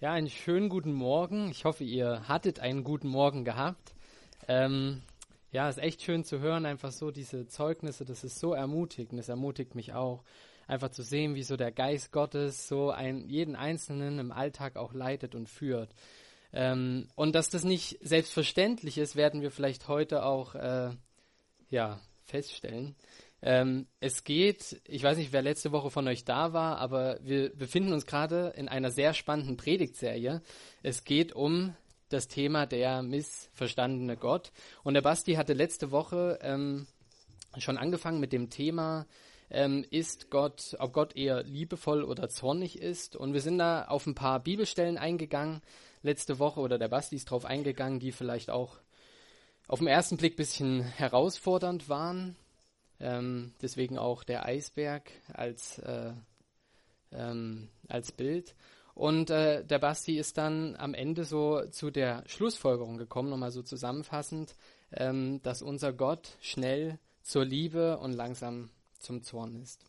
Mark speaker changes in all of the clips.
Speaker 1: Ja, einen schönen guten Morgen. Ich hoffe, ihr hattet einen guten Morgen gehabt. Ähm, ja, ist echt schön zu hören, einfach so diese Zeugnisse, das ist so ermutigend, das ermutigt mich auch, einfach zu sehen, wie so der Geist Gottes so ein, jeden Einzelnen im Alltag auch leitet und führt. Ähm, und dass das nicht selbstverständlich ist, werden wir vielleicht heute auch äh, ja, feststellen. Ähm, es geht, ich weiß nicht, wer letzte Woche von euch da war, aber wir befinden uns gerade in einer sehr spannenden Predigtserie. Es geht um das Thema der missverstandene Gott. Und der Basti hatte letzte Woche ähm, schon angefangen mit dem Thema, ähm, ist Gott, ob Gott eher liebevoll oder zornig ist. Und wir sind da auf ein paar Bibelstellen eingegangen letzte Woche oder der Basti ist drauf eingegangen, die vielleicht auch auf den ersten Blick bisschen herausfordernd waren. Ähm, deswegen auch der Eisberg als, äh, ähm, als Bild. Und äh, der Basti ist dann am Ende so zu der Schlussfolgerung gekommen, nochmal so zusammenfassend, ähm, dass unser Gott schnell zur Liebe und langsam zum Zorn ist.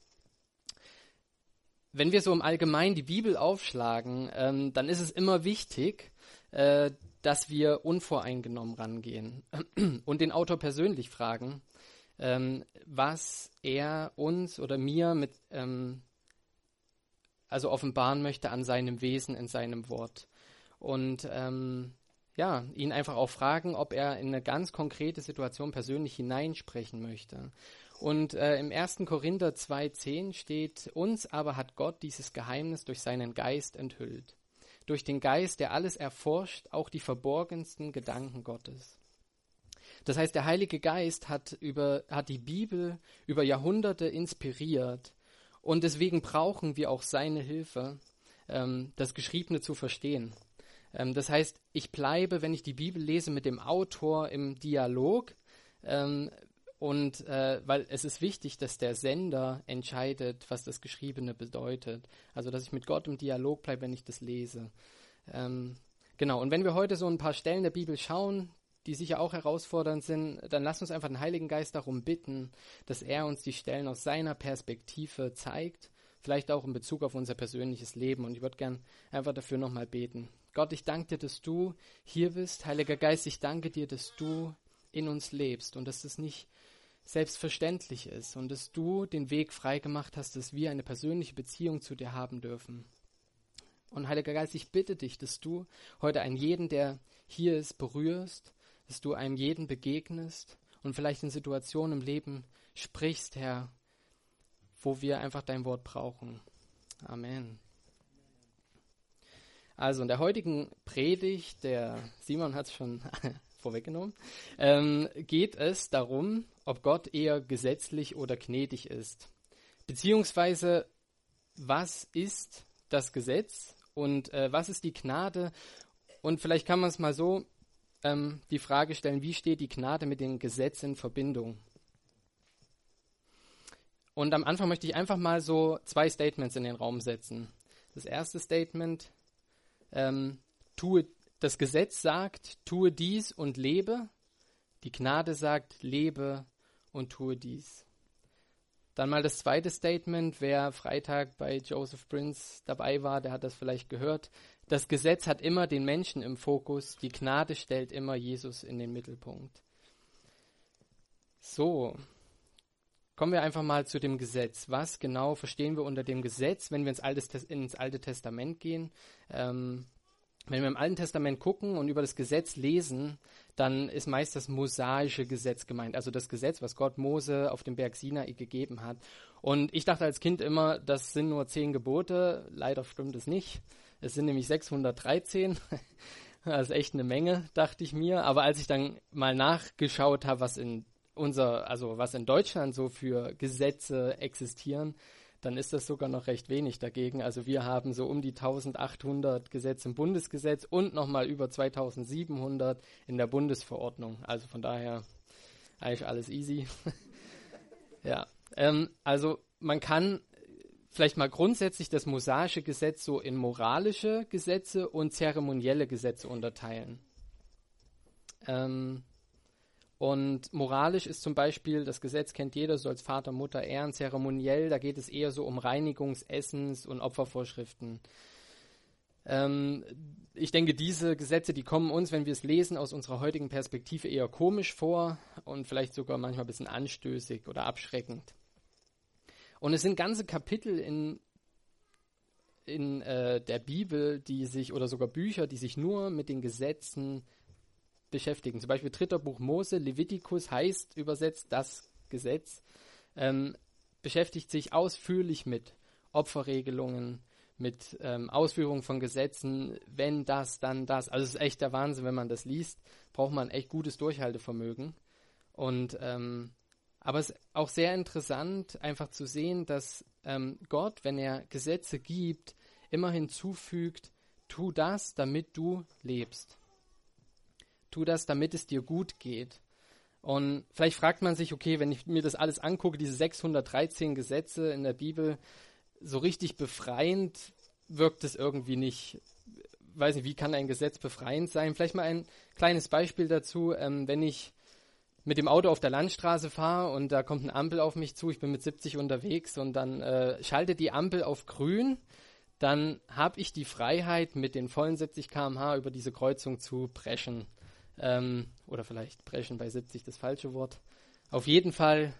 Speaker 1: Wenn wir so im Allgemeinen die Bibel aufschlagen, ähm, dann ist es immer wichtig, äh, dass wir unvoreingenommen rangehen und den Autor persönlich fragen, ähm, was er uns oder mir mit ähm, also offenbaren möchte an seinem Wesen, in seinem Wort. Und ähm, ja, ihn einfach auch fragen, ob er in eine ganz konkrete Situation persönlich hineinsprechen möchte. Und äh, im 1. Korinther 2,10 steht, uns aber hat Gott dieses Geheimnis durch seinen Geist enthüllt. Durch den Geist, der alles erforscht, auch die verborgensten Gedanken Gottes. Das heißt, der Heilige Geist hat, über, hat die Bibel über Jahrhunderte inspiriert und deswegen brauchen wir auch seine Hilfe, ähm, das Geschriebene zu verstehen. Ähm, das heißt, ich bleibe, wenn ich die Bibel lese, mit dem Autor im Dialog. Ähm, und äh, weil es ist wichtig, dass der Sender entscheidet, was das Geschriebene bedeutet. Also dass ich mit Gott im Dialog bleibe, wenn ich das lese. Ähm, genau, und wenn wir heute so ein paar Stellen der Bibel schauen, die sicher auch herausfordernd sind, dann lasst uns einfach den Heiligen Geist darum bitten, dass er uns die Stellen aus seiner Perspektive zeigt, vielleicht auch in Bezug auf unser persönliches Leben. Und ich würde gern einfach dafür nochmal beten. Gott, ich danke dir, dass du hier bist. Heiliger Geist, ich danke dir, dass du in uns lebst und dass das nicht selbstverständlich ist und dass du den Weg freigemacht hast, dass wir eine persönliche Beziehung zu dir haben dürfen. Und Heiliger Geist, ich bitte dich, dass du heute einen jeden, der hier ist, berührst dass du einem jeden begegnest und vielleicht in Situationen im Leben sprichst, Herr, wo wir einfach dein Wort brauchen. Amen. Also in der heutigen Predigt, der Simon hat es schon vorweggenommen, ähm, geht es darum, ob Gott eher gesetzlich oder gnädig ist. Beziehungsweise, was ist das Gesetz und äh, was ist die Gnade? Und vielleicht kann man es mal so ähm, die Frage stellen, wie steht die Gnade mit dem Gesetz in Verbindung? Und am Anfang möchte ich einfach mal so zwei Statements in den Raum setzen. Das erste Statement, ähm, tue, das Gesetz sagt, tue dies und lebe. Die Gnade sagt, lebe und tue dies. Dann mal das zweite Statement, wer Freitag bei Joseph Prince dabei war, der hat das vielleicht gehört. Das Gesetz hat immer den Menschen im Fokus, die Gnade stellt immer Jesus in den Mittelpunkt. So, kommen wir einfach mal zu dem Gesetz. Was genau verstehen wir unter dem Gesetz, wenn wir ins Alte, ins Alte Testament gehen? Ähm, wenn wir im Alten Testament gucken und über das Gesetz lesen, dann ist meist das mosaische Gesetz gemeint, also das Gesetz, was Gott Mose auf dem Berg Sinai gegeben hat. Und ich dachte als Kind immer, das sind nur zehn Gebote. Leider stimmt es nicht. Es sind nämlich 613. Das ist echt eine Menge, dachte ich mir. Aber als ich dann mal nachgeschaut habe, was in unser, also was in Deutschland so für Gesetze existieren, dann ist das sogar noch recht wenig dagegen. Also wir haben so um die 1800 Gesetze im Bundesgesetz und nochmal über 2700 in der Bundesverordnung. Also von daher eigentlich alles easy. ja, ähm, also man kann vielleicht mal grundsätzlich das mosaische Gesetz so in moralische Gesetze und zeremonielle Gesetze unterteilen. Ähm, und moralisch ist zum Beispiel, das Gesetz kennt jeder, so als Vater, Mutter ehren. Zeremoniell, da geht es eher so um Reinigungs-, Essens- und Opfervorschriften. Ähm, ich denke, diese Gesetze, die kommen uns, wenn wir es lesen, aus unserer heutigen Perspektive eher komisch vor und vielleicht sogar manchmal ein bisschen anstößig oder abschreckend. Und es sind ganze Kapitel in, in äh, der Bibel, die sich, oder sogar Bücher, die sich nur mit den Gesetzen beschäftigen. Zum Beispiel dritter Buch Mose, Levitikus heißt übersetzt das Gesetz, ähm, beschäftigt sich ausführlich mit Opferregelungen, mit ähm, Ausführung von Gesetzen, wenn das, dann das. Also es ist echt der Wahnsinn, wenn man das liest, braucht man echt gutes Durchhaltevermögen. Und ähm, aber es ist auch sehr interessant, einfach zu sehen, dass ähm, Gott, wenn er Gesetze gibt, immer hinzufügt, tu das, damit du lebst. Tu das, damit es dir gut geht. Und vielleicht fragt man sich, okay, wenn ich mir das alles angucke, diese 613 Gesetze in der Bibel, so richtig befreiend wirkt es irgendwie nicht. Weiß nicht, wie kann ein Gesetz befreiend sein? Vielleicht mal ein kleines Beispiel dazu. Ähm, wenn ich mit dem Auto auf der Landstraße fahre und da kommt eine Ampel auf mich zu, ich bin mit 70 unterwegs und dann äh, schaltet die Ampel auf grün, dann habe ich die Freiheit, mit den vollen 70 km/h über diese Kreuzung zu brechen. Ähm, oder vielleicht brechen bei 70 das falsche Wort. Auf jeden Fall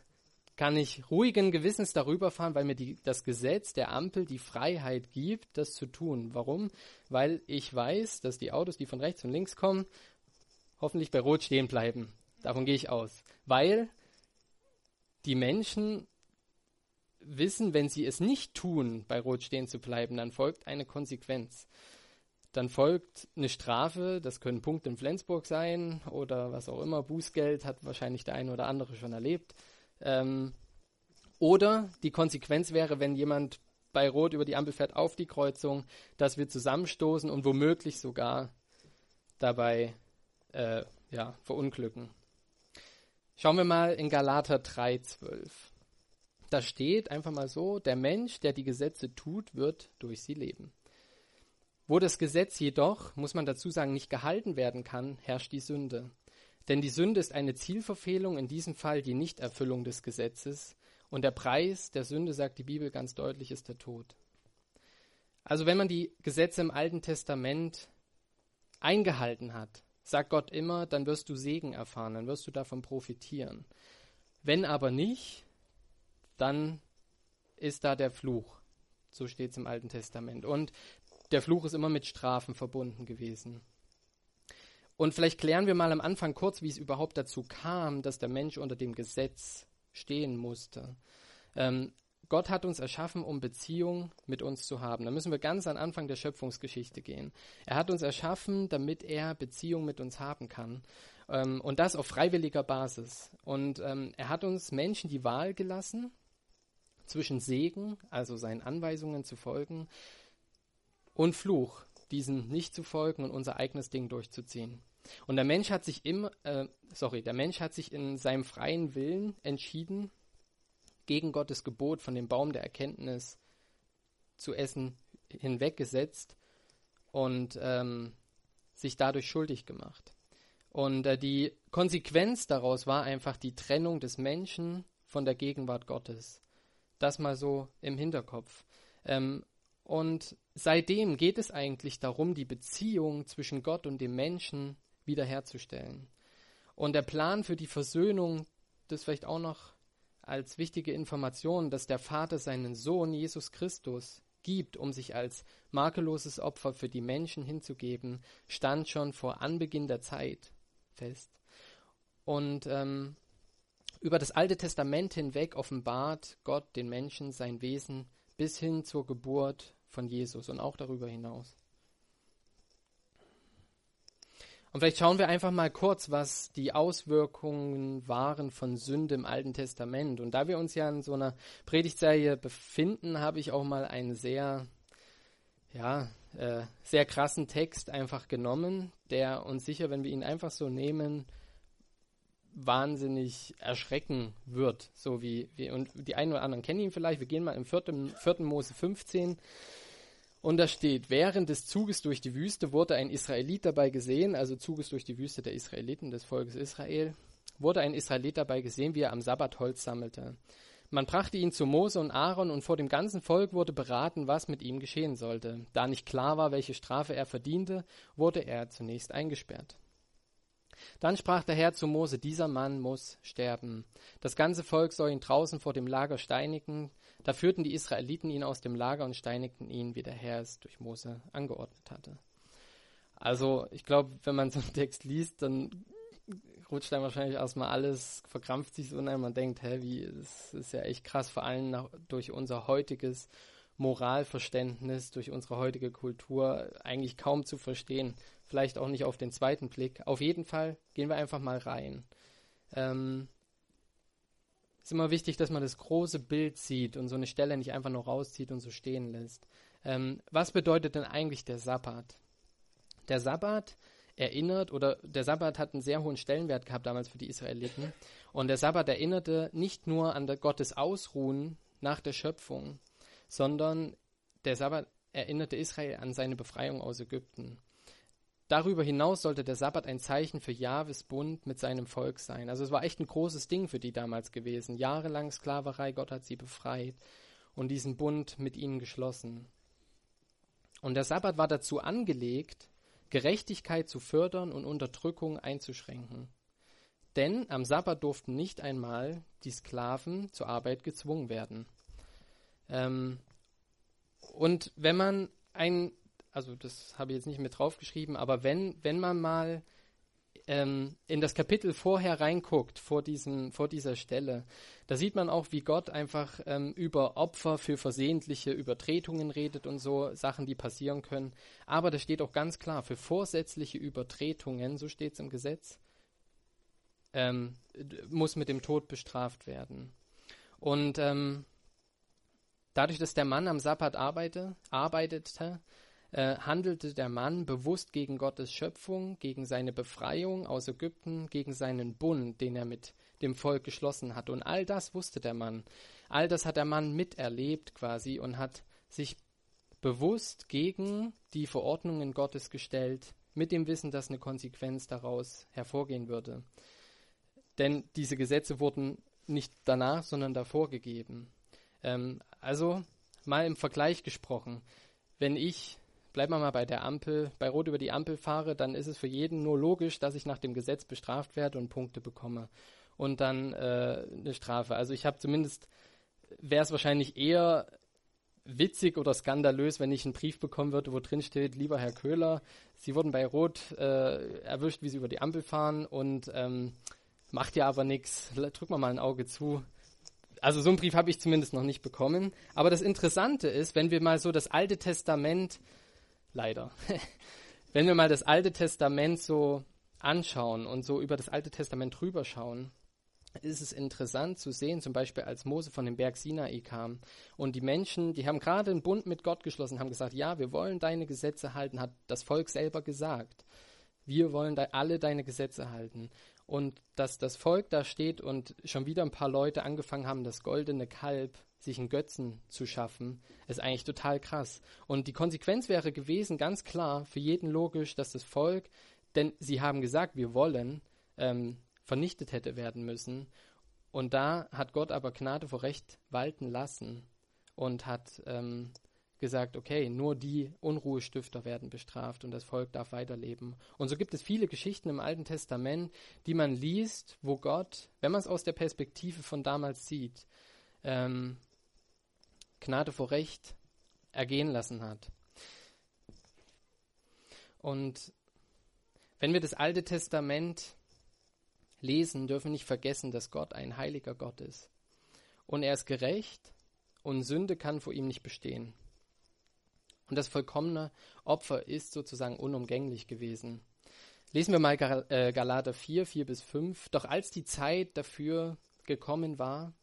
Speaker 1: kann ich ruhigen Gewissens darüber fahren, weil mir die, das Gesetz der Ampel die Freiheit gibt, das zu tun. Warum? Weil ich weiß, dass die Autos, die von rechts und links kommen, hoffentlich bei Rot stehen bleiben. Davon gehe ich aus. Weil die Menschen wissen, wenn sie es nicht tun, bei Rot stehen zu bleiben, dann folgt eine Konsequenz. Dann folgt eine Strafe, das können Punkte in Flensburg sein oder was auch immer, Bußgeld, hat wahrscheinlich der eine oder andere schon erlebt. Ähm, oder die Konsequenz wäre, wenn jemand bei Rot über die Ampel fährt auf die Kreuzung, dass wir zusammenstoßen und womöglich sogar dabei äh, ja, verunglücken. Schauen wir mal in Galater 3,12. Da steht einfach mal so, der Mensch, der die Gesetze tut, wird durch sie leben. Wo das Gesetz jedoch, muss man dazu sagen, nicht gehalten werden kann, herrscht die Sünde. Denn die Sünde ist eine Zielverfehlung, in diesem Fall die Nichterfüllung des Gesetzes. Und der Preis der Sünde, sagt die Bibel ganz deutlich, ist der Tod. Also wenn man die Gesetze im Alten Testament eingehalten hat, sagt Gott immer, dann wirst du Segen erfahren, dann wirst du davon profitieren. Wenn aber nicht, dann ist da der Fluch. So steht es im Alten Testament. Und der Fluch ist immer mit Strafen verbunden gewesen. Und vielleicht klären wir mal am Anfang kurz, wie es überhaupt dazu kam, dass der Mensch unter dem Gesetz stehen musste. Ähm, Gott hat uns erschaffen, um Beziehung mit uns zu haben. Da müssen wir ganz an Anfang der Schöpfungsgeschichte gehen. Er hat uns erschaffen, damit er Beziehung mit uns haben kann. Ähm, und das auf freiwilliger Basis. Und ähm, er hat uns Menschen die Wahl gelassen, zwischen Segen, also seinen Anweisungen zu folgen, und Fluch, diesen nicht zu folgen und unser eigenes Ding durchzuziehen. Und der Mensch hat sich im, äh, sorry, der Mensch hat sich in seinem freien Willen entschieden, gegen Gottes Gebot von dem Baum der Erkenntnis zu essen hinweggesetzt und ähm, sich dadurch schuldig gemacht. Und äh, die Konsequenz daraus war einfach die Trennung des Menschen von der Gegenwart Gottes. Das mal so im Hinterkopf. Ähm, und seitdem geht es eigentlich darum, die Beziehung zwischen Gott und dem Menschen wiederherzustellen. Und der Plan für die Versöhnung, das vielleicht auch noch als wichtige Information, dass der Vater seinen Sohn Jesus Christus gibt, um sich als makelloses Opfer für die Menschen hinzugeben, stand schon vor Anbeginn der Zeit fest. Und ähm, über das Alte Testament hinweg offenbart Gott den Menschen sein Wesen bis hin zur Geburt von Jesus und auch darüber hinaus. Und vielleicht schauen wir einfach mal kurz, was die Auswirkungen waren von Sünde im Alten Testament. Und da wir uns ja in so einer Predigtserie befinden, habe ich auch mal einen sehr, ja, äh, sehr krassen Text einfach genommen, der uns sicher, wenn wir ihn einfach so nehmen, wahnsinnig erschrecken wird. So wie, wie und die einen oder anderen kennen ihn vielleicht. Wir gehen mal im 4. 4. Mose 15 und da steht, während des Zuges durch die Wüste wurde ein Israelit dabei gesehen, also Zuges durch die Wüste der Israeliten, des Volkes Israel, wurde ein Israelit dabei gesehen, wie er am Sabbat Holz sammelte. Man brachte ihn zu Mose und Aaron und vor dem ganzen Volk wurde beraten, was mit ihm geschehen sollte. Da nicht klar war, welche Strafe er verdiente, wurde er zunächst eingesperrt. Dann sprach der Herr zu Mose, dieser Mann muss sterben. Das ganze Volk soll ihn draußen vor dem Lager steinigen. Da führten die Israeliten ihn aus dem Lager und steinigten ihn, wie der Herr es durch Mose angeordnet hatte. Also ich glaube, wenn man so einen Text liest, dann rutscht dann wahrscheinlich erstmal alles, verkrampft sich so und man denkt, hä, wie, das ist ja echt krass, vor allem nach, durch unser heutiges Moralverständnis, durch unsere heutige Kultur eigentlich kaum zu verstehen. Vielleicht auch nicht auf den zweiten Blick. Auf jeden Fall gehen wir einfach mal rein. Ähm, ist immer wichtig, dass man das große Bild sieht und so eine Stelle nicht einfach nur rauszieht und so stehen lässt. Ähm, was bedeutet denn eigentlich der Sabbat? Der Sabbat erinnert, oder der Sabbat hat einen sehr hohen Stellenwert gehabt damals für die Israeliten. Und der Sabbat erinnerte nicht nur an Gottes Ausruhen nach der Schöpfung, sondern der Sabbat erinnerte Israel an seine Befreiung aus Ägypten. Darüber hinaus sollte der Sabbat ein Zeichen für Jahwes Bund mit seinem Volk sein. Also es war echt ein großes Ding für die damals gewesen. Jahrelang Sklaverei, Gott hat sie befreit und diesen Bund mit ihnen geschlossen. Und der Sabbat war dazu angelegt, Gerechtigkeit zu fördern und Unterdrückung einzuschränken. Denn am Sabbat durften nicht einmal die Sklaven zur Arbeit gezwungen werden. Ähm, und wenn man ein also das habe ich jetzt nicht mit draufgeschrieben, aber wenn, wenn man mal ähm, in das Kapitel vorher reinguckt, vor, diesem, vor dieser Stelle, da sieht man auch, wie Gott einfach ähm, über Opfer für versehentliche Übertretungen redet und so, Sachen, die passieren können. Aber da steht auch ganz klar, für vorsätzliche Übertretungen, so steht es im Gesetz, ähm, muss mit dem Tod bestraft werden. Und ähm, dadurch, dass der Mann am Sabbat arbeite, arbeitete, äh, handelte der Mann bewusst gegen Gottes Schöpfung, gegen seine Befreiung aus Ägypten, gegen seinen Bund, den er mit dem Volk geschlossen hat. Und all das wusste der Mann. All das hat der Mann miterlebt quasi und hat sich bewusst gegen die Verordnungen Gottes gestellt, mit dem Wissen, dass eine Konsequenz daraus hervorgehen würde. Denn diese Gesetze wurden nicht danach, sondern davor gegeben. Ähm, also mal im Vergleich gesprochen, wenn ich bleiben wir mal bei der Ampel, bei Rot über die Ampel fahre, dann ist es für jeden nur logisch, dass ich nach dem Gesetz bestraft werde und Punkte bekomme. Und dann äh, eine Strafe. Also ich habe zumindest, wäre es wahrscheinlich eher witzig oder skandalös, wenn ich einen Brief bekommen würde, wo drin steht, lieber Herr Köhler, Sie wurden bei Rot äh, erwischt, wie Sie über die Ampel fahren und ähm, macht ja aber nichts. Drück mal mal ein Auge zu. Also so einen Brief habe ich zumindest noch nicht bekommen. Aber das Interessante ist, wenn wir mal so das Alte Testament leider. Wenn wir mal das Alte Testament so anschauen und so über das Alte Testament drüber schauen, ist es interessant zu sehen, zum Beispiel als Mose von dem Berg Sinai kam und die Menschen, die haben gerade einen Bund mit Gott geschlossen, haben gesagt, ja, wir wollen deine Gesetze halten, hat das Volk selber gesagt. Wir wollen alle deine Gesetze halten. Und dass das Volk da steht und schon wieder ein paar Leute angefangen haben, das goldene Kalb sich einen Götzen zu schaffen, ist eigentlich total krass. Und die Konsequenz wäre gewesen, ganz klar, für jeden logisch, dass das Volk, denn sie haben gesagt, wir wollen, ähm, vernichtet hätte werden müssen. Und da hat Gott aber Gnade vor Recht walten lassen und hat ähm, gesagt, okay, nur die Unruhestifter werden bestraft und das Volk darf weiterleben. Und so gibt es viele Geschichten im Alten Testament, die man liest, wo Gott, wenn man es aus der Perspektive von damals sieht, ähm, Gnade vor Recht ergehen lassen hat. Und wenn wir das Alte Testament lesen, dürfen wir nicht vergessen, dass Gott ein heiliger Gott ist. Und er ist gerecht und Sünde kann vor ihm nicht bestehen. Und das vollkommene Opfer ist sozusagen unumgänglich gewesen. Lesen wir mal äh, Galater 4, 4 bis 5. Doch als die Zeit dafür gekommen war,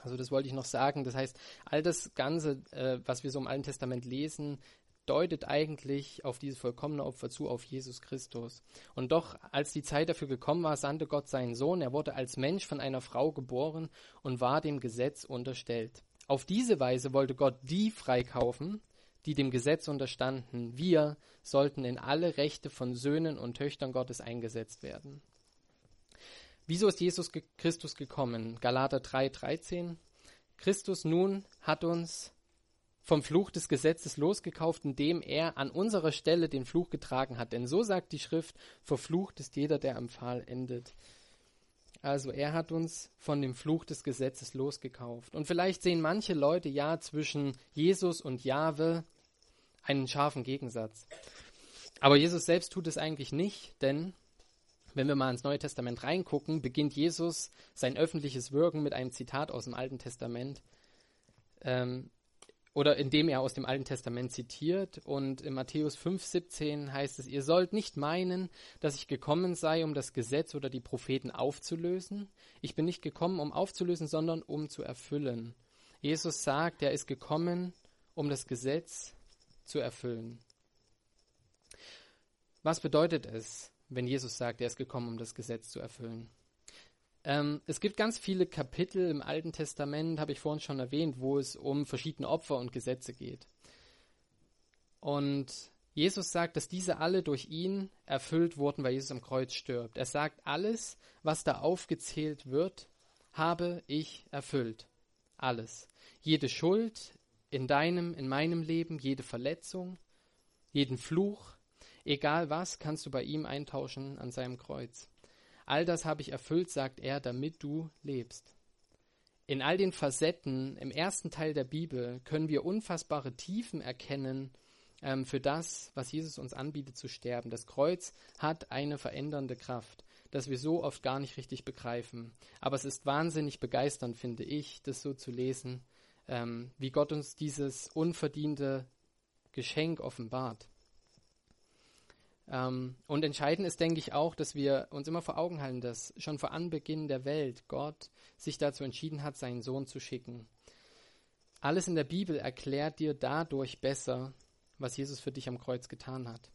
Speaker 1: also das wollte ich noch sagen. Das heißt, all das Ganze, äh, was wir so im Alten Testament lesen, deutet eigentlich auf dieses vollkommene Opfer zu, auf Jesus Christus. Und doch, als die Zeit dafür gekommen war, sandte Gott seinen Sohn. Er wurde als Mensch von einer Frau geboren und war dem Gesetz unterstellt. Auf diese Weise wollte Gott die freikaufen, die dem Gesetz unterstanden. Wir sollten in alle Rechte von Söhnen und Töchtern Gottes eingesetzt werden. Wieso ist Jesus Christus gekommen? Galater 3, 13. Christus nun hat uns vom Fluch des Gesetzes losgekauft, indem er an unserer Stelle den Fluch getragen hat. Denn so sagt die Schrift, verflucht ist jeder, der am Pfahl endet. Also er hat uns von dem Fluch des Gesetzes losgekauft. Und vielleicht sehen manche Leute ja zwischen Jesus und Jahwe einen scharfen Gegensatz. Aber Jesus selbst tut es eigentlich nicht, denn wenn wir mal ins Neue Testament reingucken, beginnt Jesus sein öffentliches Wirken mit einem Zitat aus dem Alten Testament. Ähm, oder indem er aus dem Alten Testament zitiert. Und in Matthäus 5,17 heißt es, ihr sollt nicht meinen, dass ich gekommen sei, um das Gesetz oder die Propheten aufzulösen. Ich bin nicht gekommen, um aufzulösen, sondern um zu erfüllen. Jesus sagt, er ist gekommen, um das Gesetz zu erfüllen. Was bedeutet es, wenn Jesus sagt, er ist gekommen, um das Gesetz zu erfüllen? Ähm, es gibt ganz viele Kapitel im Alten Testament, habe ich vorhin schon erwähnt, wo es um verschiedene Opfer und Gesetze geht. Und Jesus sagt, dass diese alle durch ihn erfüllt wurden, weil Jesus am Kreuz stirbt. Er sagt, alles, was da aufgezählt wird, habe ich erfüllt. Alles. Jede Schuld in deinem, in meinem Leben, jede Verletzung, jeden Fluch, egal was, kannst du bei ihm eintauschen an seinem Kreuz. All das habe ich erfüllt, sagt er, damit du lebst. In all den Facetten im ersten Teil der Bibel können wir unfassbare Tiefen erkennen ähm, für das, was Jesus uns anbietet zu sterben. Das Kreuz hat eine verändernde Kraft, das wir so oft gar nicht richtig begreifen. Aber es ist wahnsinnig begeisternd, finde ich, das so zu lesen, ähm, wie Gott uns dieses unverdiente Geschenk offenbart. Ähm, und entscheidend ist, denke ich, auch, dass wir uns immer vor Augen halten, dass schon vor Anbeginn der Welt Gott sich dazu entschieden hat, seinen Sohn zu schicken. Alles in der Bibel erklärt dir dadurch besser, was Jesus für dich am Kreuz getan hat.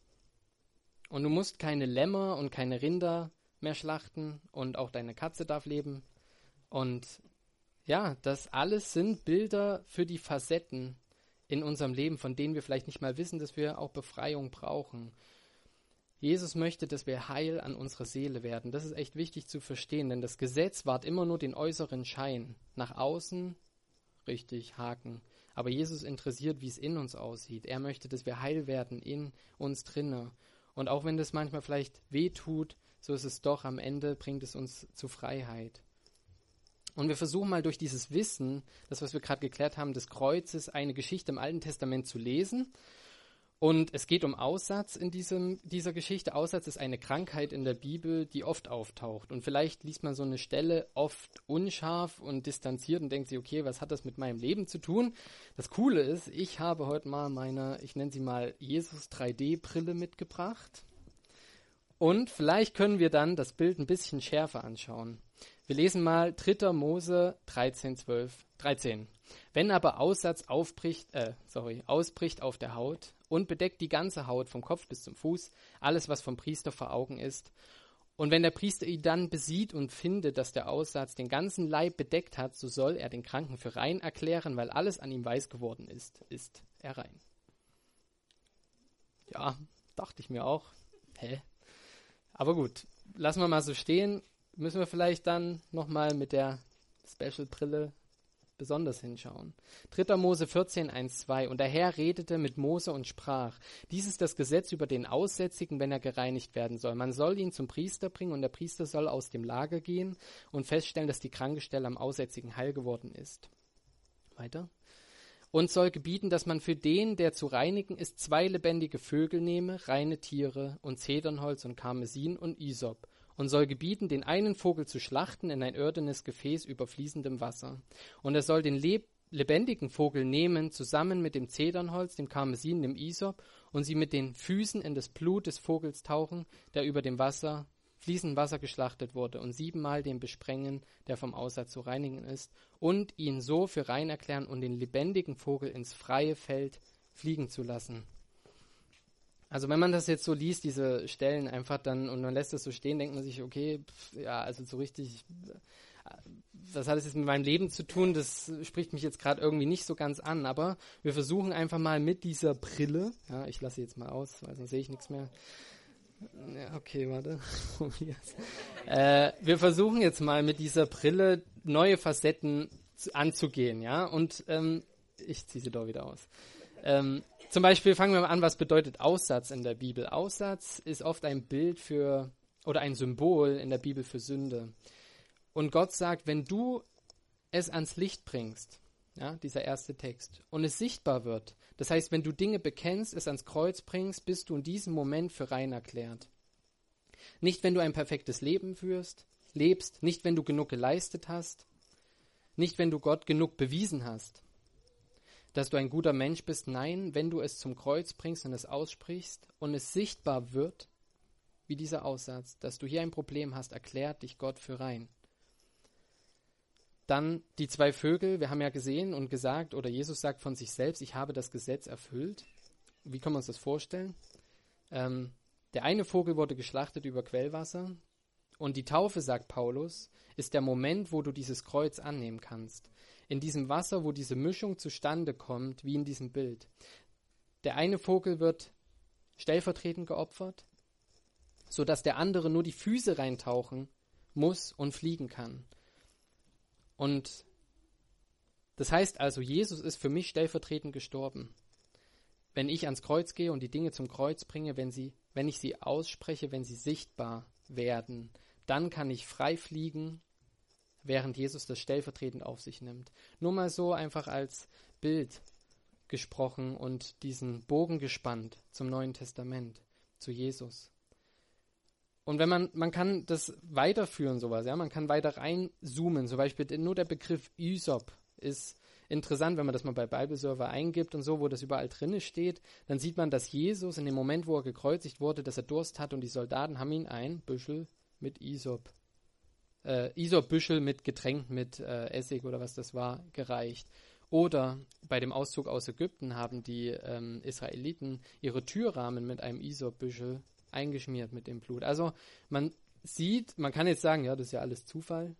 Speaker 1: Und du musst keine Lämmer und keine Rinder mehr schlachten und auch deine Katze darf leben. Und ja, das alles sind Bilder für die Facetten in unserem Leben, von denen wir vielleicht nicht mal wissen, dass wir auch Befreiung brauchen. Jesus möchte, dass wir heil an unserer Seele werden. Das ist echt wichtig zu verstehen, denn das Gesetz wahrt immer nur den äußeren Schein. Nach außen, richtig, Haken. Aber Jesus interessiert, wie es in uns aussieht. Er möchte, dass wir heil werden in uns drinne. Und auch wenn das manchmal vielleicht weh tut, so ist es doch am Ende, bringt es uns zu Freiheit. Und wir versuchen mal durch dieses Wissen, das, was wir gerade geklärt haben, des Kreuzes, eine Geschichte im Alten Testament zu lesen und es geht um Aussatz in diesem, dieser Geschichte. Aussatz ist eine Krankheit in der Bibel, die oft auftaucht. Und vielleicht liest man so eine Stelle oft unscharf und distanziert und denkt sich, okay, was hat das mit meinem Leben zu tun? Das Coole ist, ich habe heute mal meine, ich nenne sie mal Jesus 3D-Brille mitgebracht. Und vielleicht können wir dann das Bild ein bisschen schärfer anschauen. Wir lesen mal 3. Mose 13, 12, 13. Wenn aber Aussatz aufbricht, äh, sorry, ausbricht auf der Haut und bedeckt die ganze Haut vom Kopf bis zum Fuß, alles was vom Priester vor Augen ist, und wenn der Priester ihn dann besieht und findet, dass der Aussatz den ganzen Leib bedeckt hat, so soll er den Kranken für rein erklären, weil alles an ihm weiß geworden ist, ist er rein. Ja, dachte ich mir auch. Hä? Aber gut, lassen wir mal so stehen. Müssen wir vielleicht dann nochmal mit der Special-Brille besonders hinschauen. 3. Mose 14, 1, 2. Und der Herr redete mit Mose und sprach, dies ist das Gesetz über den Aussätzigen, wenn er gereinigt werden soll. Man soll ihn zum Priester bringen und der Priester soll aus dem Lager gehen und feststellen, dass die kranke Stelle am Aussätzigen heil geworden ist. Weiter. Und soll gebieten, dass man für den, der zu reinigen ist, zwei lebendige Vögel nehme, reine Tiere und Zedernholz und Karmesin und Isop und soll gebieten, den einen Vogel zu schlachten in ein irdenes Gefäß über fließendem Wasser. Und er soll den leb lebendigen Vogel nehmen, zusammen mit dem Zedernholz, dem Karmesin, dem Isop, und sie mit den Füßen in das Blut des Vogels tauchen, der über dem Wasser, fließendem Wasser geschlachtet wurde, und siebenmal den besprengen, der vom Aussatz zu reinigen ist, und ihn so für rein erklären und den lebendigen Vogel ins freie Feld fliegen zu lassen. Also wenn man das jetzt so liest, diese Stellen einfach dann und man lässt das so stehen, denkt man sich, okay, pff, ja, also so richtig, was hat es jetzt mit meinem Leben zu tun? Das spricht mich jetzt gerade irgendwie nicht so ganz an, aber wir versuchen einfach mal mit dieser Brille, ja, ich lasse jetzt mal aus, weil sonst sehe ich nichts mehr, Ja, okay, warte. äh, wir versuchen jetzt mal mit dieser Brille neue Facetten anzugehen, ja. Und ähm, ich ziehe sie doch wieder aus. Ähm, zum Beispiel fangen wir mal an, was bedeutet Aussatz in der Bibel? Aussatz ist oft ein Bild für oder ein Symbol in der Bibel für Sünde. Und Gott sagt, wenn du es ans Licht bringst, ja, dieser erste Text, und es sichtbar wird, das heißt, wenn du Dinge bekennst, es ans Kreuz bringst, bist du in diesem Moment für rein erklärt. Nicht, wenn du ein perfektes Leben führst, lebst, nicht, wenn du genug geleistet hast, nicht, wenn du Gott genug bewiesen hast, dass du ein guter Mensch bist. Nein, wenn du es zum Kreuz bringst und es aussprichst und es sichtbar wird, wie dieser Aussatz, dass du hier ein Problem hast, erklärt dich Gott für rein. Dann die zwei Vögel, wir haben ja gesehen und gesagt, oder Jesus sagt von sich selbst, ich habe das Gesetz erfüllt. Wie können wir uns das vorstellen? Ähm, der eine Vogel wurde geschlachtet über Quellwasser und die Taufe, sagt Paulus, ist der Moment, wo du dieses Kreuz annehmen kannst. In diesem Wasser, wo diese Mischung zustande kommt, wie in diesem Bild. Der eine Vogel wird stellvertretend geopfert, sodass der andere nur die Füße reintauchen muss und fliegen kann. Und das heißt also, Jesus ist für mich stellvertretend gestorben. Wenn ich ans Kreuz gehe und die Dinge zum Kreuz bringe, wenn, sie, wenn ich sie ausspreche, wenn sie sichtbar werden, dann kann ich frei fliegen, während Jesus das stellvertretend auf sich nimmt. Nur mal so einfach als Bild gesprochen und diesen Bogen gespannt zum Neuen Testament, zu Jesus. Und wenn man, man kann das weiterführen, sowas, ja, man kann weiter reinzoomen. Zum Beispiel nur der Begriff Ysop ist interessant, wenn man das mal bei Bibleserver eingibt und so, wo das überall drin steht, dann sieht man, dass Jesus in dem Moment, wo er gekreuzigt wurde, dass er Durst hat und die Soldaten haben ihn ein Büschel mit Isop, äh, Isop-Büschel mit Getränk mit äh, Essig oder was das war, gereicht. Oder bei dem Auszug aus Ägypten haben die ähm, Israeliten ihre Türrahmen mit einem Isop-Büschel eingeschmiert mit dem Blut. Also man sieht, man kann jetzt sagen, ja, das ist ja alles Zufall.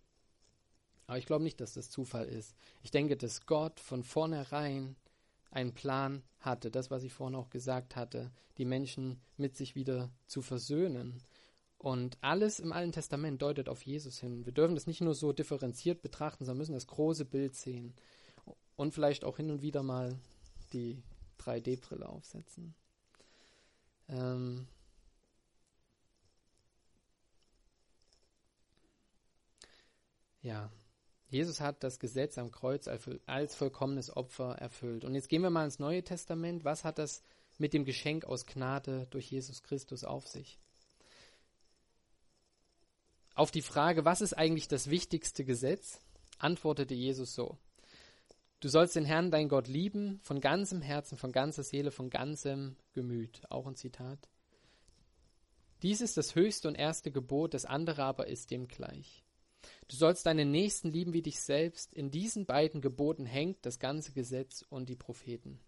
Speaker 1: Aber ich glaube nicht, dass das Zufall ist. Ich denke, dass Gott von vornherein einen Plan hatte, das, was ich vorhin auch gesagt hatte, die Menschen mit sich wieder zu versöhnen. Und alles im Alten Testament deutet auf Jesus hin. Wir dürfen das nicht nur so differenziert betrachten, sondern müssen das große Bild sehen. Und vielleicht auch hin und wieder mal die 3D-Brille aufsetzen. Ähm, Ja, Jesus hat das Gesetz am Kreuz als vollkommenes Opfer erfüllt. Und jetzt gehen wir mal ins Neue Testament. Was hat das mit dem Geschenk aus Gnade durch Jesus Christus auf sich? Auf die Frage, was ist eigentlich das wichtigste Gesetz, antwortete Jesus so. Du sollst den Herrn, dein Gott, lieben, von ganzem Herzen, von ganzer Seele, von ganzem Gemüt. Auch ein Zitat. Dies ist das höchste und erste Gebot, das andere aber ist dem gleich. Du sollst deinen Nächsten lieben wie dich selbst. In diesen beiden Geboten hängt das ganze Gesetz und die Propheten.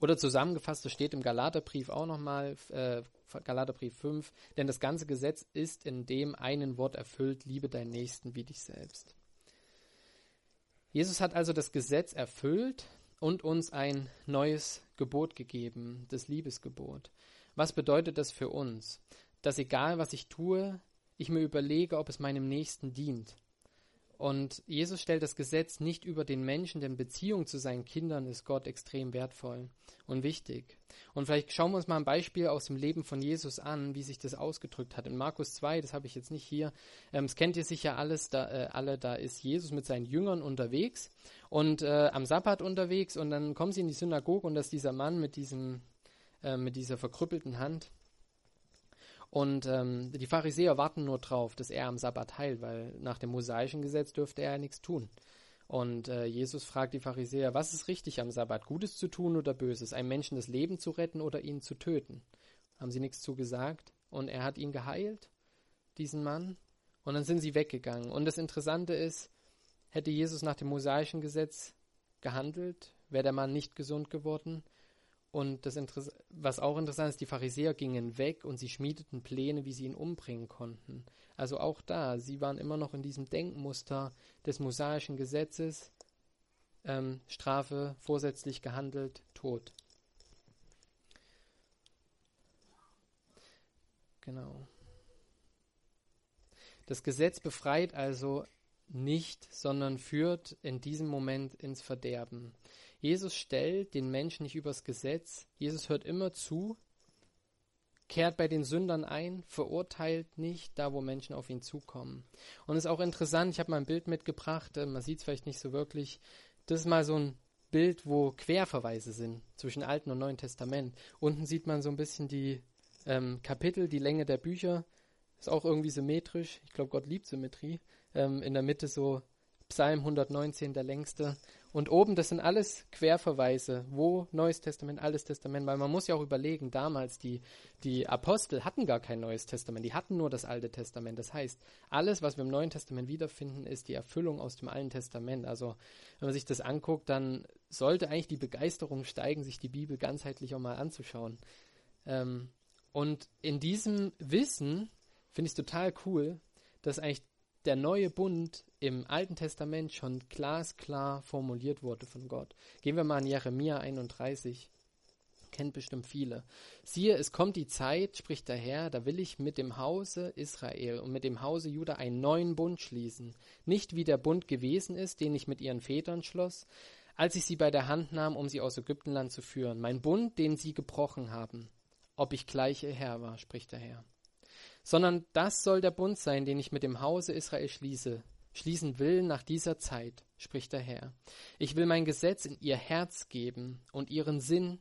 Speaker 1: Oder zusammengefasst, das steht im Galaterbrief auch nochmal, äh, Galaterbrief 5, denn das ganze Gesetz ist in dem einen Wort erfüllt, liebe deinen Nächsten wie dich selbst. Jesus hat also das Gesetz erfüllt und uns ein neues Gebot gegeben, das Liebesgebot. Was bedeutet das für uns? Dass egal was ich tue, ich mir überlege, ob es meinem Nächsten dient. Und Jesus stellt das Gesetz nicht über den Menschen, denn Beziehung zu seinen Kindern ist Gott extrem wertvoll und wichtig. Und vielleicht schauen wir uns mal ein Beispiel aus dem Leben von Jesus an, wie sich das ausgedrückt hat. In Markus 2, das habe ich jetzt nicht hier, ähm, das kennt ihr sicher alles, da, äh, alle, da ist Jesus mit seinen Jüngern unterwegs und äh, am Sabbat unterwegs und dann kommen sie in die Synagoge und das ist dieser Mann mit diesem, äh, mit dieser verkrüppelten Hand und ähm, die Pharisäer warten nur drauf, dass er am Sabbat heilt, weil nach dem mosaischen Gesetz dürfte er ja nichts tun. Und äh, Jesus fragt die Pharisäer, was ist richtig am Sabbat, Gutes zu tun oder Böses, einem Menschen das Leben zu retten oder ihn zu töten? Haben sie nichts zu gesagt? Und er hat ihn geheilt, diesen Mann, und dann sind sie weggegangen. Und das Interessante ist, hätte Jesus nach dem mosaischen Gesetz gehandelt, wäre der Mann nicht gesund geworden. Und das was auch interessant ist, die Pharisäer gingen weg und sie schmiedeten Pläne, wie sie ihn umbringen konnten. Also auch da, sie waren immer noch in diesem Denkmuster des mosaischen Gesetzes, ähm, Strafe, vorsätzlich gehandelt, Tod. Genau. Das Gesetz befreit also nicht, sondern führt in diesem Moment ins Verderben. Jesus stellt den Menschen nicht übers Gesetz. Jesus hört immer zu, kehrt bei den Sündern ein, verurteilt nicht da, wo Menschen auf ihn zukommen. Und es ist auch interessant, ich habe mal ein Bild mitgebracht, äh, man sieht es vielleicht nicht so wirklich. Das ist mal so ein Bild, wo Querverweise sind zwischen Alten und Neuen Testament. Unten sieht man so ein bisschen die ähm, Kapitel, die Länge der Bücher. Ist auch irgendwie symmetrisch. Ich glaube, Gott liebt Symmetrie. Ähm, in der Mitte so Psalm 119, der längste. Und oben, das sind alles Querverweise, wo Neues Testament, Altes Testament, weil man muss ja auch überlegen, damals die, die Apostel hatten gar kein Neues Testament, die hatten nur das Alte Testament. Das heißt, alles, was wir im Neuen Testament wiederfinden, ist die Erfüllung aus dem Alten Testament. Also, wenn man sich das anguckt, dann sollte eigentlich die Begeisterung steigen, sich die Bibel ganzheitlich auch mal anzuschauen. Ähm, und in diesem Wissen finde ich es total cool, dass eigentlich der neue Bund im Alten Testament schon glasklar formuliert wurde von Gott. Gehen wir mal in Jeremia 31. Kennt bestimmt viele. Siehe, es kommt die Zeit, spricht der Herr, da will ich mit dem Hause Israel und mit dem Hause Juda einen neuen Bund schließen. Nicht wie der Bund gewesen ist, den ich mit ihren Vätern schloss, als ich sie bei der Hand nahm, um sie aus Ägyptenland zu führen. Mein Bund, den sie gebrochen haben. Ob ich gleich ihr Herr war, spricht der Herr sondern das soll der Bund sein, den ich mit dem Hause Israel schließe, schließen will nach dieser Zeit, spricht der Herr. Ich will mein Gesetz in ihr Herz geben und ihren Sinn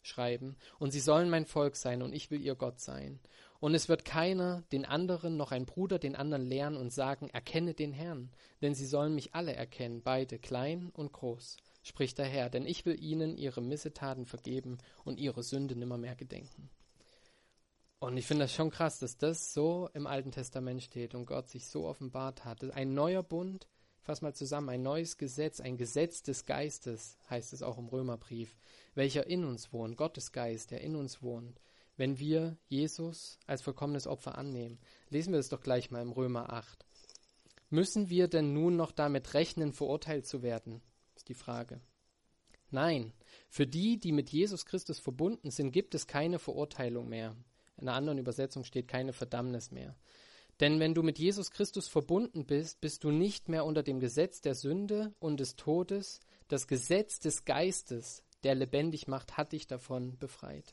Speaker 1: schreiben, und sie sollen mein Volk sein, und ich will ihr Gott sein. Und es wird keiner den anderen noch ein Bruder den anderen lehren und sagen, erkenne den Herrn, denn sie sollen mich alle erkennen, beide klein und groß, spricht der Herr, denn ich will ihnen ihre Missetaten vergeben und ihre Sünde nimmermehr gedenken. Und ich finde das schon krass, dass das so im Alten Testament steht und Gott sich so offenbart hat. Ein neuer Bund, fass mal zusammen, ein neues Gesetz, ein Gesetz des Geistes, heißt es auch im Römerbrief, welcher in uns wohnt, Gottes Geist, der in uns wohnt, wenn wir Jesus als vollkommenes Opfer annehmen. Lesen wir das doch gleich mal im Römer 8. Müssen wir denn nun noch damit rechnen, verurteilt zu werden? Ist die Frage. Nein, für die, die mit Jesus Christus verbunden sind, gibt es keine Verurteilung mehr. In einer anderen Übersetzung steht keine Verdammnis mehr. Denn wenn du mit Jesus Christus verbunden bist, bist du nicht mehr unter dem Gesetz der Sünde und des Todes. Das Gesetz des Geistes, der lebendig macht, hat dich davon befreit.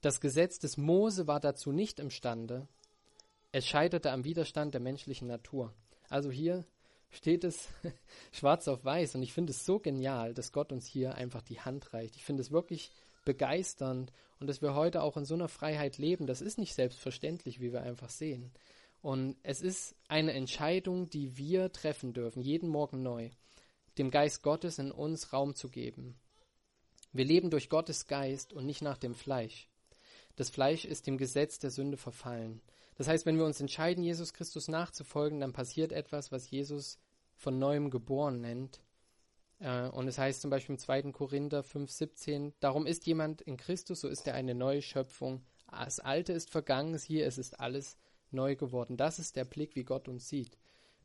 Speaker 1: Das Gesetz des Mose war dazu nicht imstande. Es scheiterte am Widerstand der menschlichen Natur. Also hier steht es schwarz auf weiß und ich finde es so genial, dass Gott uns hier einfach die Hand reicht. Ich finde es wirklich begeisternd und dass wir heute auch in so einer Freiheit leben, das ist nicht selbstverständlich, wie wir einfach sehen. Und es ist eine Entscheidung, die wir treffen dürfen, jeden Morgen neu, dem Geist Gottes in uns Raum zu geben. Wir leben durch Gottes Geist und nicht nach dem Fleisch. Das Fleisch ist dem Gesetz der Sünde verfallen. Das heißt, wenn wir uns entscheiden, Jesus Christus nachzufolgen, dann passiert etwas, was Jesus von neuem geboren nennt. Äh, und es heißt zum Beispiel im 2. Korinther 5,17, darum ist jemand in Christus, so ist er eine neue Schöpfung. Das Alte ist vergangen, hier es ist alles neu geworden. Das ist der Blick, wie Gott uns sieht,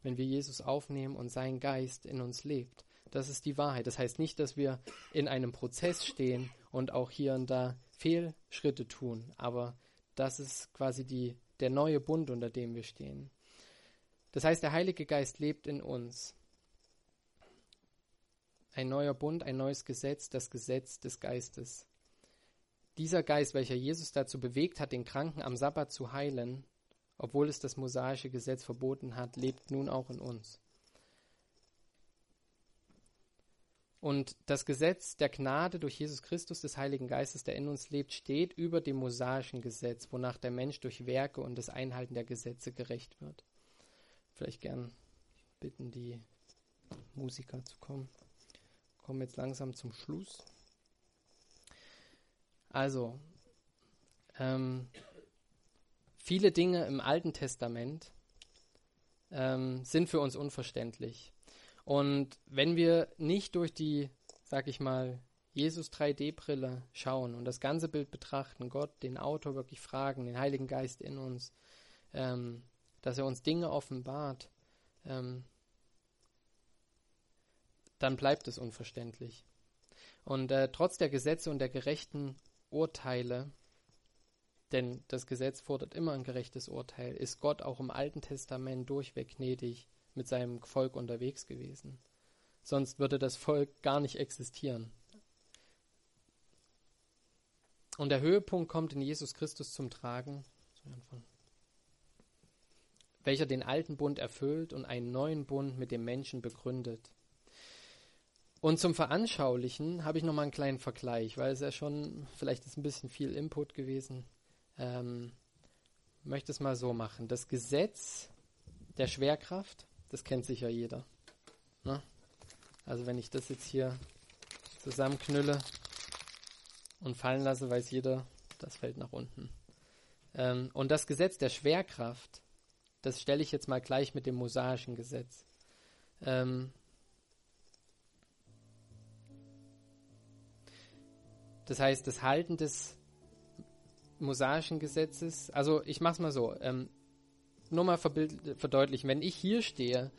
Speaker 1: wenn wir Jesus aufnehmen und sein Geist in uns lebt. Das ist die Wahrheit. Das heißt nicht, dass wir in einem Prozess stehen und auch hier und da Fehlschritte tun, aber das ist quasi die, der neue Bund, unter dem wir stehen. Das heißt, der Heilige Geist lebt in uns ein neuer Bund, ein neues Gesetz, das Gesetz des Geistes. Dieser Geist, welcher Jesus dazu bewegt hat, den Kranken am Sabbat zu heilen, obwohl es das mosaische Gesetz verboten hat, lebt nun auch in uns. Und das Gesetz der Gnade durch Jesus Christus des Heiligen Geistes, der in uns lebt, steht über dem mosaischen Gesetz, wonach der Mensch durch Werke und das Einhalten der Gesetze gerecht wird. Vielleicht gern bitten, die Musiker zu kommen kommen jetzt langsam zum Schluss. Also, ähm, viele Dinge im Alten Testament ähm, sind für uns unverständlich. Und wenn wir nicht durch die, sag ich mal, Jesus 3D-Brille schauen und das ganze Bild betrachten, Gott, den Autor wirklich fragen, den Heiligen Geist in uns, ähm, dass er uns Dinge offenbart, ähm, dann bleibt es unverständlich. Und äh, trotz der Gesetze und der gerechten Urteile denn das Gesetz fordert immer ein gerechtes Urteil. Ist Gott auch im Alten Testament durchweg gnädig mit seinem Volk unterwegs gewesen? Sonst würde das Volk gar nicht existieren. Und der Höhepunkt kommt in Jesus Christus zum Tragen, welcher den alten Bund erfüllt und einen neuen Bund mit dem Menschen begründet. Und zum Veranschaulichen habe ich nochmal einen kleinen Vergleich, weil es ja schon, vielleicht ist ein bisschen viel Input gewesen. Ähm, möchte es mal so machen. Das Gesetz der Schwerkraft, das kennt sicher jeder. Ne? Also wenn ich das jetzt hier zusammenknülle und fallen lasse, weiß jeder, das fällt nach unten. Ähm, und das Gesetz der Schwerkraft, das stelle ich jetzt mal gleich mit dem mosaischen Gesetz. Ähm, das heißt, das Halten des mosaischen Gesetzes, also ich mache es mal so, ähm, nur mal verdeutlichen, wenn ich hier stehe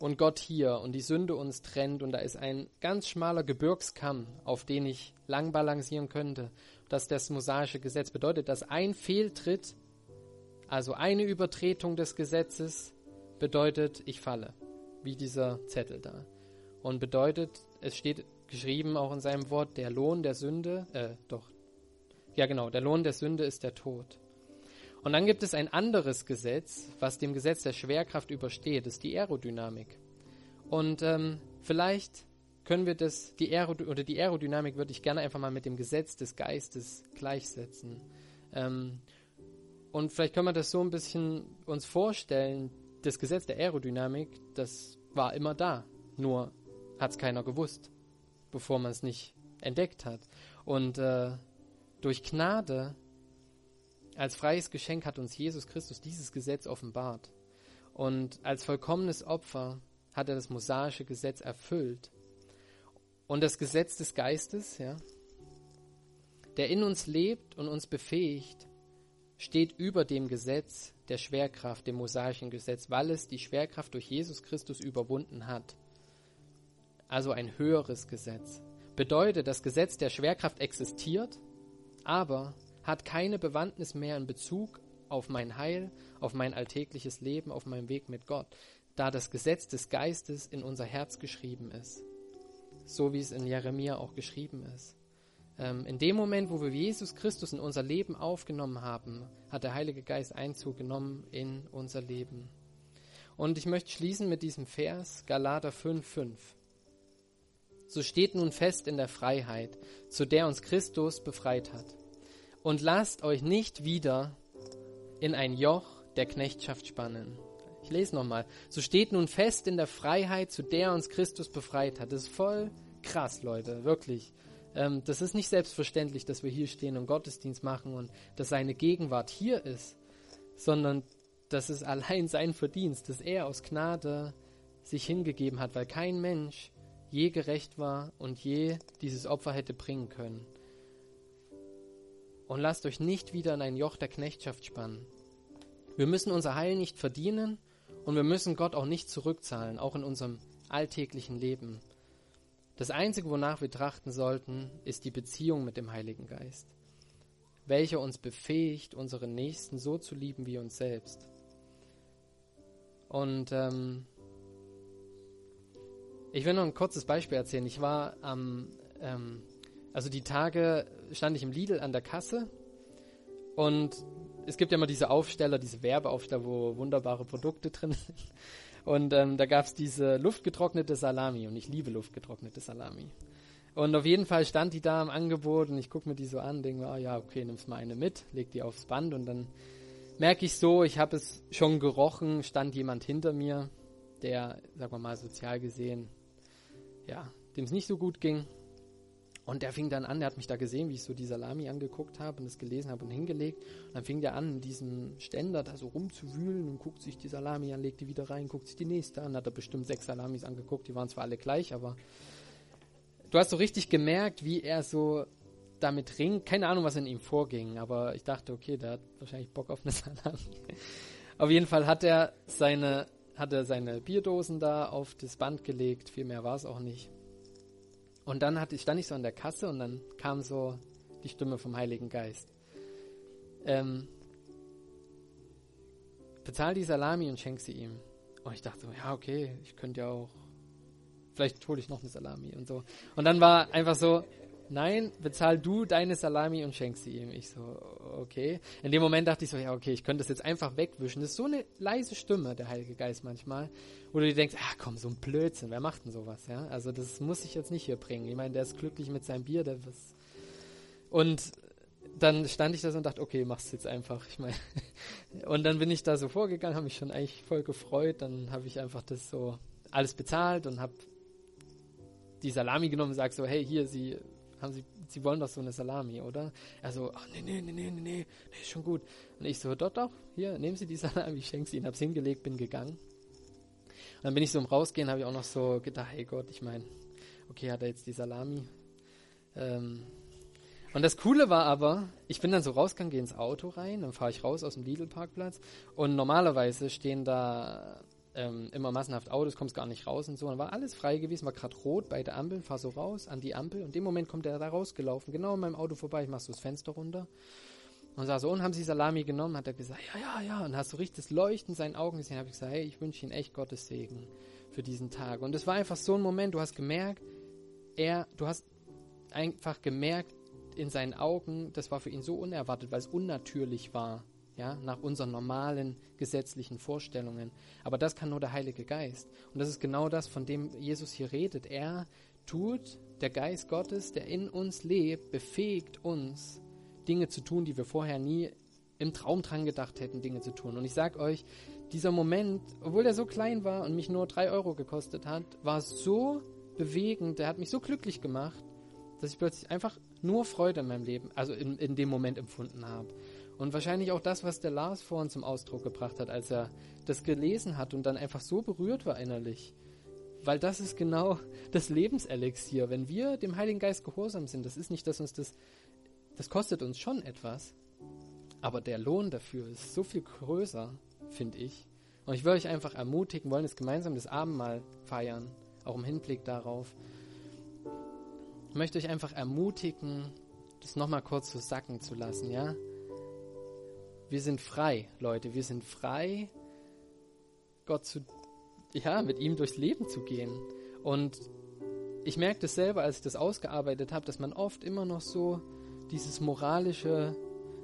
Speaker 1: und Gott hier und die Sünde uns trennt und da ist ein ganz schmaler Gebirgskamm, auf den ich lang balancieren könnte. dass das mosaische Gesetz bedeutet, dass ein Fehltritt, also eine Übertretung des Gesetzes, bedeutet, ich falle, wie dieser Zettel da. Und bedeutet, es steht geschrieben auch in seinem Wort, der Lohn der Sünde, äh, doch, ja genau, der Lohn der Sünde ist der Tod. Und dann gibt es ein anderes Gesetz, was dem Gesetz der Schwerkraft übersteht, ist die Aerodynamik. Und ähm, vielleicht können wir das, die Aero oder die Aerodynamik würde ich gerne einfach mal mit dem Gesetz des Geistes gleichsetzen. Ähm, und vielleicht können wir das so ein bisschen uns vorstellen, das Gesetz der Aerodynamik, das war immer da, nur hat es keiner gewusst, bevor man es nicht entdeckt hat. Und äh, durch Gnade als freies Geschenk hat uns Jesus Christus dieses Gesetz offenbart. Und als vollkommenes Opfer hat er das mosaische Gesetz erfüllt. Und das Gesetz des Geistes, ja, der in uns lebt und uns befähigt, steht über dem Gesetz der Schwerkraft, dem mosaischen Gesetz, weil es die Schwerkraft durch Jesus Christus überwunden hat. Also ein höheres Gesetz. Bedeutet, das Gesetz der Schwerkraft existiert, aber hat keine Bewandtnis mehr in Bezug auf mein Heil, auf mein alltägliches Leben, auf meinen Weg mit Gott, da das Gesetz des Geistes in unser Herz geschrieben ist. So wie es in Jeremia auch geschrieben ist. Ähm, in dem Moment, wo wir Jesus Christus in unser Leben aufgenommen haben, hat der Heilige Geist Einzug genommen in unser Leben. Und ich möchte schließen mit diesem Vers, Galater 5,5. So steht nun fest in der Freiheit, zu der uns Christus befreit hat und lasst euch nicht wieder in ein Joch der Knechtschaft spannen. Ich lese nochmal. So steht nun fest in der Freiheit, zu der uns Christus befreit hat. Das ist voll krass, Leute, wirklich. Ähm, das ist nicht selbstverständlich, dass wir hier stehen und Gottesdienst machen und dass seine Gegenwart hier ist, sondern das ist allein sein Verdienst, dass er aus Gnade sich hingegeben hat, weil kein Mensch je gerecht war und je dieses Opfer hätte bringen können und lasst euch nicht wieder in ein Joch der Knechtschaft spannen. Wir müssen unser Heil nicht verdienen und wir müssen Gott auch nicht zurückzahlen, auch in unserem alltäglichen Leben. Das Einzige, wonach wir trachten sollten, ist die Beziehung mit dem Heiligen Geist, welcher uns befähigt, unseren Nächsten so zu lieben wie uns selbst. Und ähm, ich will noch ein kurzes Beispiel erzählen. Ich war am ähm, also die Tage stand ich im Lidl an der Kasse und es gibt ja immer diese Aufsteller, diese Werbeaufsteller, wo wunderbare Produkte drin sind. Und ähm, da gab es diese luftgetrocknete Salami und ich liebe luftgetrocknete Salami. Und auf jeden Fall stand die da im Angebot und ich gucke mir die so an, denke mir, oh ja, okay, nimmst mal eine mit, leg die aufs Band und dann merke ich so, ich habe es schon gerochen, stand jemand hinter mir, der, sagen wir mal, sozial gesehen, ja, dem es nicht so gut ging. Und der fing dann an, der hat mich da gesehen, wie ich so die Salami angeguckt habe und es gelesen habe und hingelegt. Und dann fing der an, in diesem Ständer da so rumzuwühlen und guckt sich die Salami an, legt die wieder rein, guckt sich die nächste an. Hat er bestimmt sechs Salamis angeguckt, die waren zwar alle gleich, aber du hast so richtig gemerkt, wie er so damit ringt. Keine Ahnung, was in ihm vorging, aber ich dachte, okay, der hat wahrscheinlich Bock auf eine Salami. auf jeden Fall hat er seine, hat er seine Bierdosen da auf das Band gelegt, viel mehr war es auch nicht. Und dann hatte, stand ich so an der Kasse und dann kam so die Stimme vom Heiligen Geist. ähm, bezahl die Salami und schenk sie ihm. Und ich dachte so, ja, okay, ich könnte ja auch, vielleicht hole ich noch eine Salami und so. Und dann war einfach so, nein, bezahl du deine Salami und schenk sie ihm. Ich so, okay. In dem Moment dachte ich so, ja, okay, ich könnte das jetzt einfach wegwischen. Das ist so eine leise Stimme, der Heilige Geist manchmal, wo du dir denkst, ach komm, so ein Blödsinn, wer macht denn sowas, ja? Also das muss ich jetzt nicht hier bringen. Ich meine, der ist glücklich mit seinem Bier, der was. Und dann stand ich da so und dachte, okay, mach's jetzt einfach. Ich meine, und dann bin ich da so vorgegangen, habe mich schon eigentlich voll gefreut. Dann habe ich einfach das so alles bezahlt und habe die Salami genommen und sag so, hey, hier, Sie haben Sie, Sie wollen doch so eine Salami, oder? Er so, ach nee, nee, nee, nee, nee, nee, ist schon gut. Und ich so, doch, doch, hier, nehmen Sie die Salami, ich schenke sie Ihnen, hab's hingelegt, bin gegangen. Und dann bin ich so im Rausgehen, habe ich auch noch so gedacht, hey Gott, ich meine, okay, hat er jetzt die Salami. Ähm, und das Coole war aber, ich bin dann so rausgegangen, gehe ins Auto rein, dann fahre ich raus aus dem Lidl-Parkplatz und normalerweise stehen da ähm, immer massenhaft Autos, kommst gar nicht raus und so. Dann war alles frei gewesen, war gerade rot bei der Ampel, fahr so raus an die Ampel und in dem Moment kommt er da rausgelaufen, genau in meinem Auto vorbei, ich mach so das Fenster runter und sag so, und haben Sie Salami genommen? Hat er gesagt, ja, ja, ja. Und hast so richtig das Leuchten in seinen Augen gesehen. Habe ich gesagt, hey, ich wünsche Ihnen echt Gottes Segen für diesen Tag. Und es war einfach so ein Moment, du hast gemerkt, er, du hast einfach gemerkt, in seinen Augen, das war für ihn so unerwartet, weil es unnatürlich war, ja, nach unseren normalen gesetzlichen Vorstellungen. Aber das kann nur der Heilige Geist. Und das ist genau das, von dem Jesus hier redet. Er tut, der Geist Gottes, der in uns lebt, befähigt uns, Dinge zu tun, die wir vorher nie im Traum dran gedacht hätten, Dinge zu tun. Und ich sag euch, dieser Moment, obwohl der so klein war und mich nur drei Euro gekostet hat, war so bewegend, der hat mich so glücklich gemacht, dass ich plötzlich einfach nur Freude in meinem Leben, also in, in dem Moment empfunden habe. Und wahrscheinlich auch das, was der Lars vorhin zum Ausdruck gebracht hat, als er das gelesen hat und dann einfach so berührt war innerlich. Weil das ist genau das Lebenselixier. Wenn wir dem Heiligen Geist gehorsam sind, das ist nicht, dass uns das, das kostet uns schon etwas. Aber der Lohn dafür ist so viel größer, finde ich. Und ich will euch einfach ermutigen, wollen es gemeinsam das Abendmahl feiern, auch im Hinblick darauf, möchte euch einfach ermutigen, das nochmal kurz so sacken zu lassen, ja? Wir sind frei, Leute, wir sind frei, Gott zu, ja, mit ihm durchs Leben zu gehen. Und ich merke das selber, als ich das ausgearbeitet habe, dass man oft immer noch so dieses moralische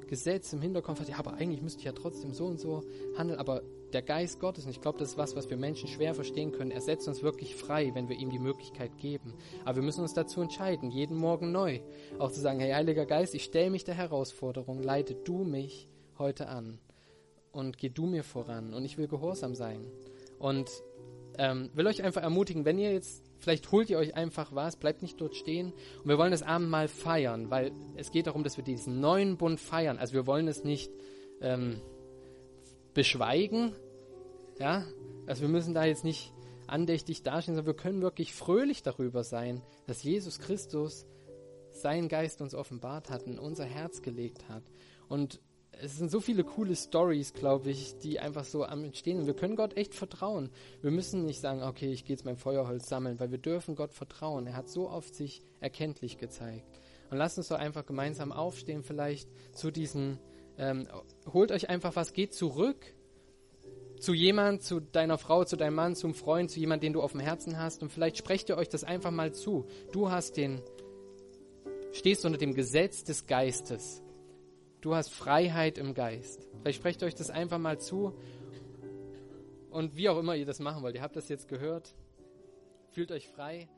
Speaker 1: Gesetz im Hinterkopf hat, ja, aber eigentlich müsste ich ja trotzdem so und so handeln, aber der Geist Gottes, und ich glaube, das ist was, was wir Menschen schwer verstehen können, er setzt uns wirklich frei, wenn wir ihm die Möglichkeit geben. Aber wir müssen uns dazu entscheiden, jeden Morgen neu, auch zu sagen, hey Heiliger Geist, ich stelle mich der Herausforderung, leite du mich heute an und geh du mir voran und ich will gehorsam sein. Und ähm, will euch einfach ermutigen, wenn ihr jetzt, vielleicht holt ihr euch einfach was, bleibt nicht dort stehen und wir wollen das Abendmahl feiern, weil es geht darum, dass wir diesen neuen Bund feiern. Also wir wollen es nicht ähm, beschweigen, ja, also wir müssen da jetzt nicht andächtig dastehen, sondern wir können wirklich fröhlich darüber sein, dass Jesus Christus seinen Geist uns offenbart hat, in unser Herz gelegt hat. Und es sind so viele coole Stories, glaube ich, die einfach so am Entstehen sind. Wir können Gott echt vertrauen. Wir müssen nicht sagen, okay, ich gehe jetzt mein Feuerholz sammeln, weil wir dürfen Gott vertrauen. Er hat so oft sich erkenntlich gezeigt. Und lasst uns doch einfach gemeinsam aufstehen, vielleicht zu diesen, ähm, holt euch einfach was, geht zurück zu jemand, zu deiner Frau, zu deinem Mann, zum Freund, zu jemand, den du auf dem Herzen hast und vielleicht sprecht ihr euch das einfach mal zu. Du hast den, stehst unter dem Gesetz des Geistes. Du hast Freiheit im Geist. Vielleicht sprecht euch das einfach mal zu und wie auch immer ihr das machen wollt. Ihr habt das jetzt gehört. Fühlt euch frei.